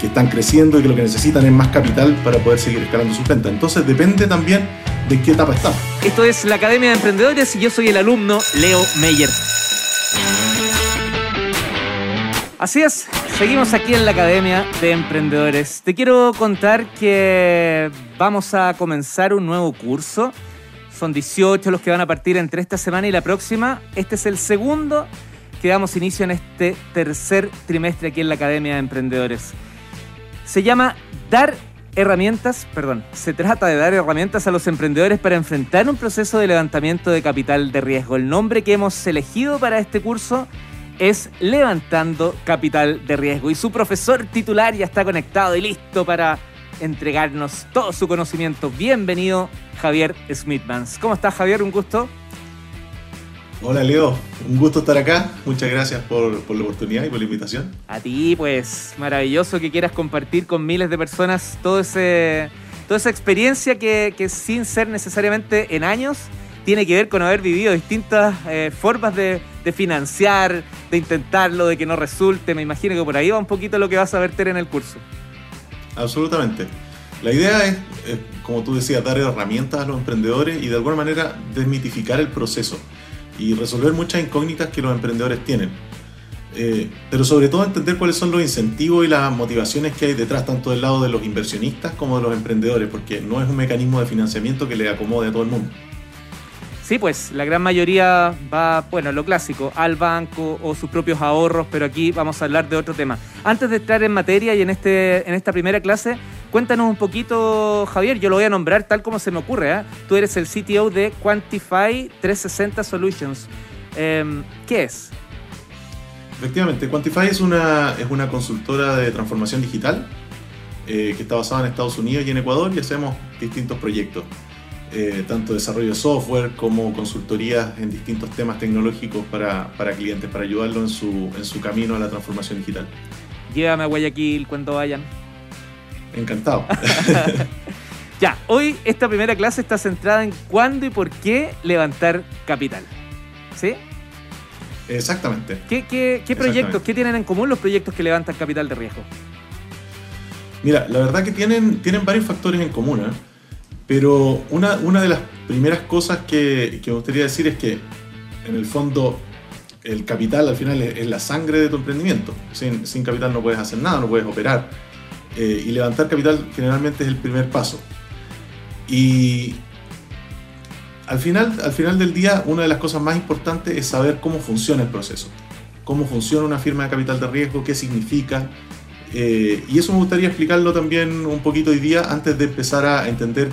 que están creciendo y que lo que necesitan es más capital para poder seguir escalando sus ventas. Entonces depende también de qué etapa están. Esto es la Academia de Emprendedores y yo soy el alumno Leo Meyer. Así es, seguimos aquí en la Academia de Emprendedores. Te quiero contar que vamos a comenzar un nuevo curso. Son 18 los que van a partir entre esta semana y la próxima. Este es el segundo que damos inicio en este tercer trimestre aquí en la Academia de Emprendedores. Se llama Dar herramientas, perdón, se trata de dar herramientas a los emprendedores para enfrentar un proceso de levantamiento de capital de riesgo. El nombre que hemos elegido para este curso es Levantando Capital de Riesgo y su profesor titular ya está conectado y listo para entregarnos todo su conocimiento. Bienvenido, Javier Smithmans. ¿Cómo estás, Javier? Un gusto. Hola Leo, un gusto estar acá. Muchas gracias por, la oportunidad y por la invitación. A ti, pues maravilloso que quieras compartir con miles de personas todo ese, toda esa experiencia que, sin ser necesariamente en años, tiene que ver con haber vivido distintas eh, formas de, financiar, de intentarlo, de que no resulte. Me imagino que por ahí va un poquito lo que vas a verter en el curso. Absolutamente. La idea es, como tú decías, dar herramientas a los emprendedores y de alguna manera desmitificar el proceso y resolver muchas incógnitas que los emprendedores tienen. Eh, pero sobre todo entender cuáles son los incentivos y las motivaciones que hay detrás, tanto del lado de los inversionistas como de los emprendedores, porque no es un mecanismo de financiamiento que le acomode a todo el mundo. Sí, pues la gran mayoría va, bueno, lo clásico, al banco o sus propios ahorros, pero aquí vamos a hablar de otro tema. Antes de entrar en materia y en, este, en esta primera clase, cuéntanos un poquito, Javier, yo lo voy a nombrar tal como se me ocurre. ¿eh? Tú eres el CTO de Quantify 360 Solutions. Em, ¿Qué es? Efectivamente, Quantify es una, es una consultora de transformación digital eh, que está basada en Estados Unidos y en Ecuador y hacemos distintos proyectos. Eh, tanto desarrollo de software como consultorías en distintos temas tecnológicos para, para clientes, para ayudarlos en su, en su camino a la transformación digital. Llévame a Guayaquil cuando vayan. Encantado. ya, hoy esta primera clase está centrada en cuándo y por qué levantar capital. ¿Sí? Exactamente. ¿Qué, qué, qué proyectos, qué tienen en común los proyectos que levantan capital de riesgo? Mira, la verdad que tienen, tienen varios factores en común. ¿eh? Pero una, una de las primeras cosas que, que, me gustaría decir es que, en el fondo, el capital al final es, la sangre de tu emprendimiento. Sin, sin, capital no puedes hacer nada, no puedes operar. Eh, y levantar capital generalmente es el primer paso. Y al final, al final del día, una de las cosas más importantes es saber cómo funciona el proceso. Cómo funciona una firma de capital de riesgo, qué significa. Eh, y eso me gustaría explicarlo también un poquito hoy día antes de empezar a entender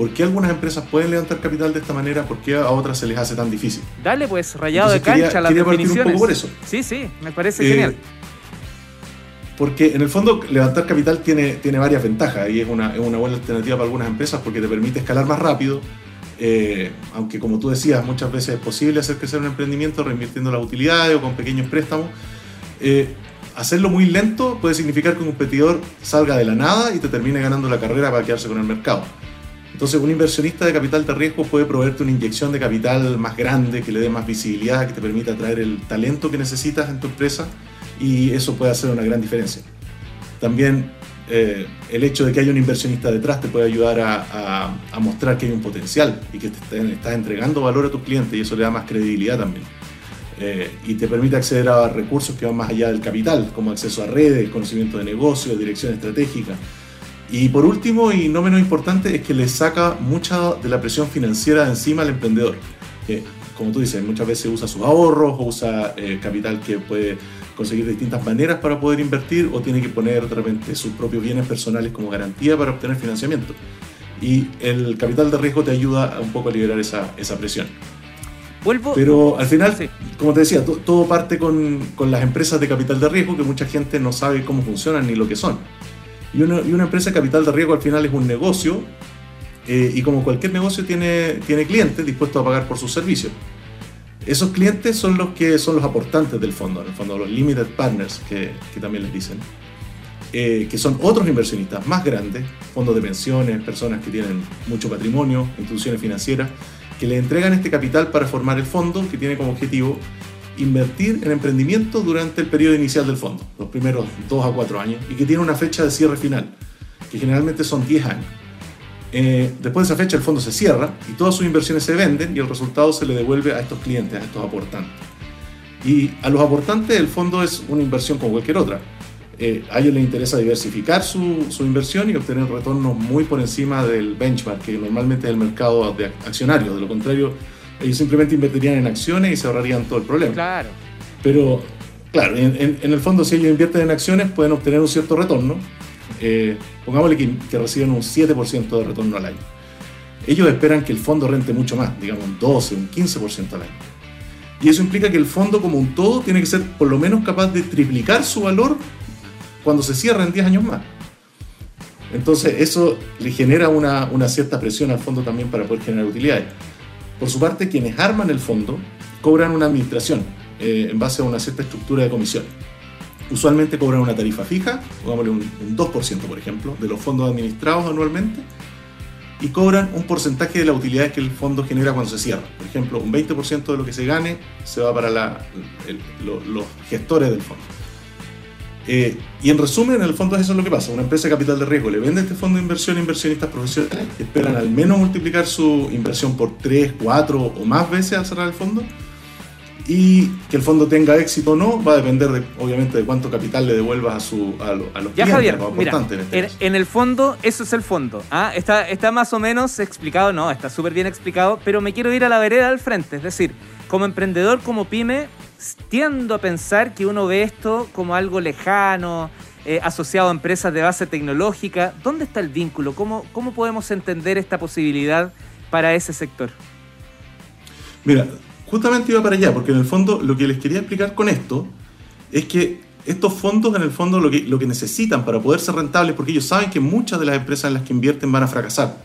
¿Por qué algunas empresas pueden levantar capital de esta manera? ¿Por qué a otras se les hace tan difícil? Dale pues, rayado de cancha las definiciones. Un poco por eso. Sí, sí, me parece eh, genial. Porque en el fondo levantar capital tiene, tiene varias ventajas y es una, es una buena alternativa para algunas empresas porque te permite escalar más rápido, eh, aunque como tú decías, muchas veces es posible hacer crecer un emprendimiento reinvirtiendo las utilidades o con pequeños préstamos. Eh, hacerlo muy lento puede significar que un competidor salga de la nada y te termine ganando la carrera para quedarse con el mercado. Entonces, un inversionista de capital de riesgo puede proveerte una inyección de capital más grande, que le dé más visibilidad, que te permita atraer el talento que necesitas en tu empresa y eso puede hacer una gran diferencia. También eh, el hecho de que haya un inversionista detrás te puede ayudar a, mostrar que hay un potencial y que estás entregando valor a tus clientes y eso le da más credibilidad también. Eh, y te permite acceder a recursos que van más allá del capital, como acceso a redes, conocimiento de negocio, dirección estratégica, y por último, y no menos importante, es que le saca mucha de la presión financiera de encima al emprendedor, como tú dices, muchas veces usa sus ahorros o usa eh, capital que puede conseguir de distintas maneras para poder invertir o tiene que poner de repente sus propios bienes personales como garantía para obtener financiamiento. Y el capital de riesgo te ayuda un poco a liberar esa, esa presión. Vuelvo. Pero al final, como te decía, todo parte con, con, las empresas de capital de riesgo que mucha gente no sabe cómo funcionan ni lo que son. Y una, y una empresa de capital de riesgo al final es un negocio eh, y como cualquier negocio tiene, tiene clientes dispuestos a pagar por sus servicios. Esos clientes son los que son los aportantes del fondo, en el fondo los limited partners que, que también les dicen, eh, que son otros inversionistas más grandes, fondos de pensiones, personas que tienen mucho patrimonio, instituciones financieras, que le entregan este capital para formar el fondo que tiene como objetivo invertir en emprendimiento durante el periodo inicial del fondo, los primeros dos a cuatro años, y que tiene una fecha de cierre final, que generalmente son 10 años. Eh, después de esa fecha el fondo se cierra y todas sus inversiones se venden y el resultado se le devuelve a estos clientes, a estos aportantes. Y a los aportantes el fondo es una inversión como cualquier otra. Eh, a ellos les interesa diversificar su, su, inversión y obtener retornos muy por encima del benchmark, que normalmente es el mercado de accionarios. De lo contrario, ellos simplemente invertirían en acciones y se ahorrarían todo el problema. Claro. Pero, claro, en, en el fondo si ellos invierten en acciones pueden obtener un cierto retorno, eh, pongámosle que, que, reciben un 7% de retorno al año. Ellos esperan que el fondo rente mucho más, digamos un 12, un 15% al año. Y eso implica que el fondo como un todo tiene que ser por lo menos capaz de triplicar su valor cuando se cierra en 10 años más. Entonces eso le genera una, una cierta presión al fondo también para poder generar utilidades. Por su parte, quienes arman el fondo cobran una administración eh, en base a una cierta estructura de comisiones usualmente cobran una tarifa fija, pongámosle un, un 2% por ejemplo, de los fondos administrados anualmente, y cobran un porcentaje de la utilidad que el fondo genera cuando se cierra. Por ejemplo, un 20% de lo que se gane se va para la, el, lo, los gestores del fondo. Eh, y en resumen, en el fondo eso es lo que pasa. Una empresa de capital de riesgo le vende este fondo de inversión a inversionistas profesionales esperan al menos multiplicar su inversión por 3, 4 o más veces al cerrar el fondo y que el fondo tenga éxito o no va a depender de, obviamente de cuánto capital le devuelvas a, su, a, lo, a los ya, clientes, Javier, mira, en, este en, en, el fondo eso es el fondo ¿ah? está, está más o menos explicado no está súper bien explicado pero me quiero ir a la vereda al frente es decir como emprendedor como pyme tiendo a pensar que uno ve esto como algo lejano eh, asociado a empresas de base tecnológica ¿dónde está el vínculo? ¿Cómo, cómo podemos entender esta posibilidad para ese sector? Mira, justamente iba para allá, porque en el fondo lo que les quería explicar con esto es que estos fondos en el fondo lo que, lo que necesitan para poder ser rentables, porque ellos saben que muchas de las empresas en las que invierten van a fracasar.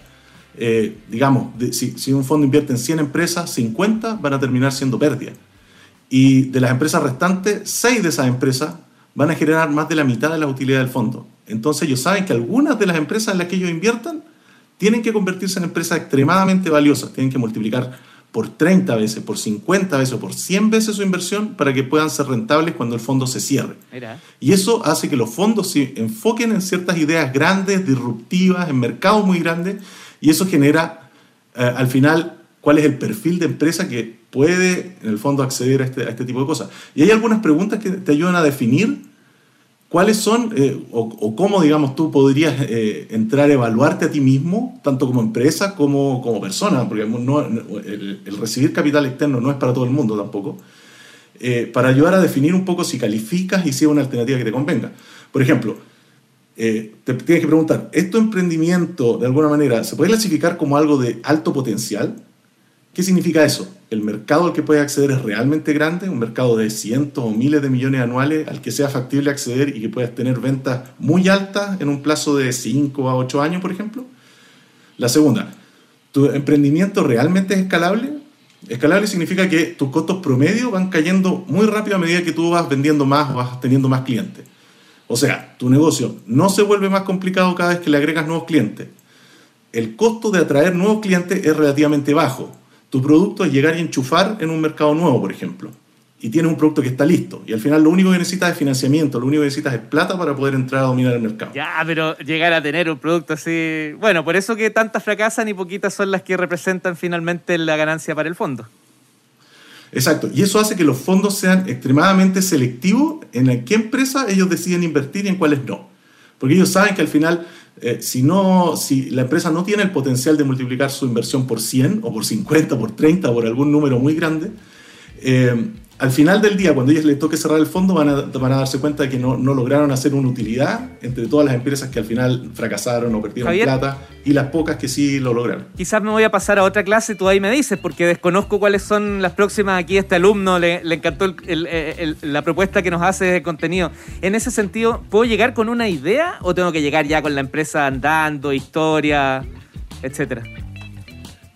Eh, digamos, de, si, si, un fondo invierte en 100 empresas, 50 van a terminar siendo pérdidas. Y de las empresas restantes, 6 de esas empresas van a generar más de la mitad de la utilidad del fondo. Entonces ellos saben que algunas de las empresas en las que ellos inviertan tienen que convertirse en empresas extremadamente valiosas, tienen que multiplicar por 30 veces, por 50 veces o por 100 veces su inversión para que puedan ser rentables cuando el fondo se cierre. Mira. Y eso hace que los fondos se enfoquen en ciertas ideas grandes, disruptivas, en mercados muy grandes, y eso genera eh, al final cuál es el perfil de empresa que puede en el fondo acceder a este, a este tipo de cosas. Y hay algunas preguntas que te ayudan a definir ¿Cuáles son eh, o, cómo, digamos, tú podrías eh, entrar a evaluarte a ti mismo, tanto como empresa como como persona? Porque el, recibir capital externo no es para todo el mundo tampoco. Eh, para ayudar a definir un poco si calificas y si es una alternativa que te convenga. Por ejemplo, te tienes que preguntar, ¿esto emprendimiento de alguna manera se puede clasificar como algo de alto potencial? ¿Qué significa eso? ¿El mercado al que puedes acceder es realmente grande? ¿Un mercado de cientos o miles de millones anuales al que sea factible acceder y que puedas tener ventas muy altas en un plazo de 5 a 8 años, por ejemplo? La segunda, ¿tu emprendimiento realmente es escalable? Escalable significa que tus costos promedio van cayendo muy rápido a medida que tú vas vendiendo más o vas teniendo más clientes. O sea, tu negocio no se vuelve más complicado cada vez que le agregas nuevos clientes. El costo de atraer nuevos clientes es relativamente bajo tu producto es llegar y enchufar en un mercado nuevo, por ejemplo. Y tienes un producto que está listo. Y al final lo único que necesitas es financiamiento, lo único que necesitas es plata para poder entrar a dominar el mercado. Ya, pero llegar a tener un producto así... Bueno, por eso que tantas fracasan y poquitas son las que representan finalmente la ganancia para el fondo. Exacto. Y eso hace que los fondos sean extremadamente selectivos en qué empresa ellos deciden invertir y en cuáles no. Porque ellos saben que al final eh, si, no, si la empresa no tiene el potencial de multiplicar su inversión por 100 o por 50, por 30, por algún número muy grande, eh, al final del día, cuando ellos les toque cerrar el fondo, van a, van a darse cuenta de que no, no, lograron hacer una utilidad entre todas las empresas que al final fracasaron o perdieron Javier, plata y las pocas que sí lo lograron. Quizás me voy a pasar a otra clase, tú ahí me dices, porque desconozco cuáles son las próximas. Aquí este alumno le, le encantó el, el, el, la propuesta que nos hace de contenido. En ese sentido, ¿puedo llegar con una idea o tengo que llegar ya con la empresa andando, historia, etcétera?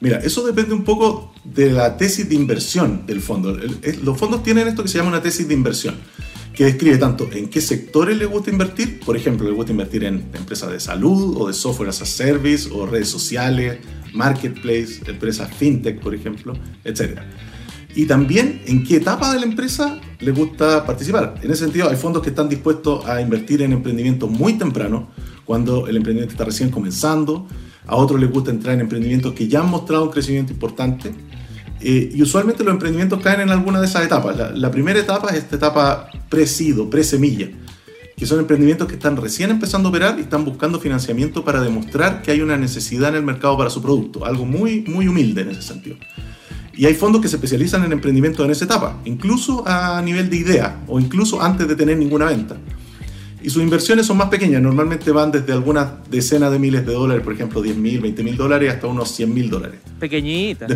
Mira, eso depende un poco de la tesis de inversión del fondo. Los fondos tienen esto que se llama una tesis de inversión, que describe tanto en qué sectores les gusta invertir, por ejemplo, les gusta invertir en empresas de salud o de software as a service o redes sociales, marketplace, empresas fintech, por ejemplo, etc. y también en qué etapa de la empresa le gusta participar. En ese sentido, hay fondos que están dispuestos a invertir en emprendimientos muy temprano, cuando el emprendimiento está recién comenzando. A otros les gusta entrar en emprendimientos que ya han mostrado un crecimiento importante. Eh, y usualmente los emprendimientos caen en alguna de esas etapas. La, primera etapa es esta etapa pre-sido, pre-semilla, que son emprendimientos que están recién empezando a operar y están buscando financiamiento para demostrar que hay una necesidad en el mercado para su producto. Algo muy, muy humilde en ese sentido. Y hay fondos que se especializan en emprendimiento en esa etapa, incluso a nivel de idea o incluso antes de tener ninguna venta. Y sus inversiones son más pequeñas, normalmente van desde algunas decenas de miles de dólares, por ejemplo 10 mil, 20 mil dólares, hasta unos 100 mil dólares. Pequeñita.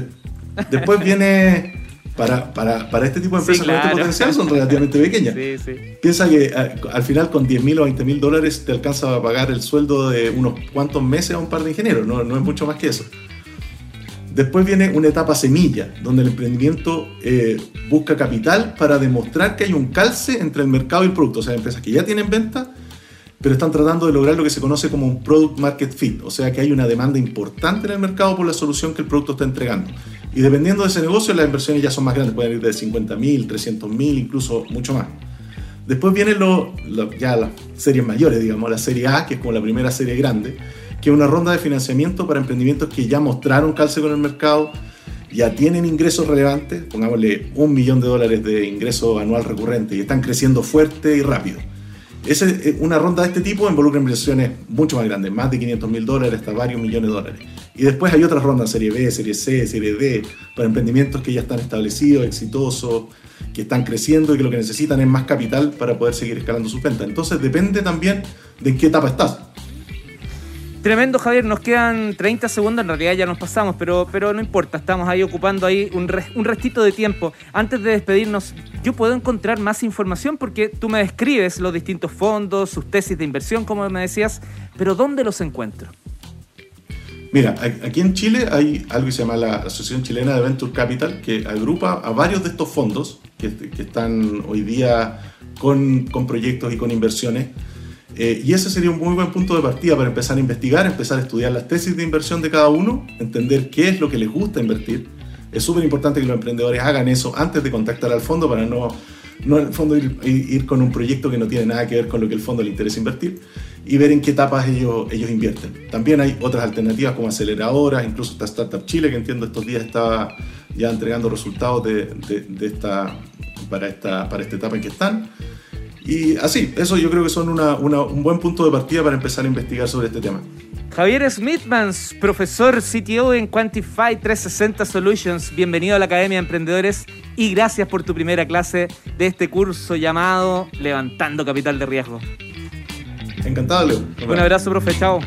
después viene, para, para, para, este tipo de empresas con este potencial son relativamente pequeñas. Sí, sí. Piensa que al final con 10 mil o 20 mil dólares te alcanza a pagar el sueldo de unos cuantos meses a un par de ingenieros, no, no es mucho más que eso. Después viene una etapa semilla, donde el emprendimiento eh, busca capital para demostrar que hay un calce entre el mercado y el producto. O sea, empresas que ya tienen venta, pero están tratando de lograr lo que se conoce como un product market fit. O sea, que hay una demanda importante en el mercado por la solución que el producto está entregando. Y dependiendo de ese negocio, las inversiones ya son más grandes, pueden ir de 50 mil, 300 mil, incluso mucho más. Después vienen lo, ya las series mayores, digamos, la serie A, que es como la primera serie grande que es una ronda de financiamiento para emprendimientos que ya mostraron calce con el mercado, ya tienen ingresos relevantes, pongámosle un millón de dólares de ingreso anual recurrente y están creciendo fuerte y rápido. Es eh, una ronda de este tipo involucra inversiones mucho más grandes, más de 500 mil dólares hasta varios millones de dólares. Y después hay otras rondas, serie B, serie C, serie D, para emprendimientos que ya están establecidos, exitosos, que están creciendo y que lo que necesitan es más capital para poder seguir escalando sus ventas. Entonces depende también de qué etapa estás. Tremendo, Javier. Nos quedan 30 segundos. En realidad ya nos pasamos, pero, pero no importa. Estamos ahí ocupando ahí un, un restito de tiempo. Antes de despedirnos, yo puedo encontrar más información porque tú me describes los distintos fondos, sus tesis de inversión, como me decías, pero ¿dónde los encuentro? Mira, aquí en Chile hay algo que se llama la Asociación Chilena de Venture Capital, que agrupa a varios de estos fondos que, que están hoy día con, con proyectos y con inversiones eh, y ese sería un muy buen punto de partida para empezar a investigar, empezar a estudiar las tesis de inversión de cada uno, entender qué es lo que les gusta invertir. Es súper importante que los emprendedores hagan eso antes de contactar al fondo para no, no en fondo ir, ir, con un proyecto que no tiene nada que ver con lo que el fondo le interesa invertir y ver en qué etapas ellos, ellos invierten. También hay otras alternativas como aceleradoras, incluso esta Startup Chile que entiendo estos días está ya entregando resultados de, de, de esta, para, esta, para esta etapa en que están. Y así, eso yo creo que son un buen punto de partida para empezar a investigar sobre este tema. Javier Smithmans, profesor CTO en Quantify 360 Solutions, bienvenido a la Academia de Emprendedores y gracias por tu primera clase de este curso llamado Levantando Capital de Riesgo. Encantado, Leo. Un abrazo, profe. Chao.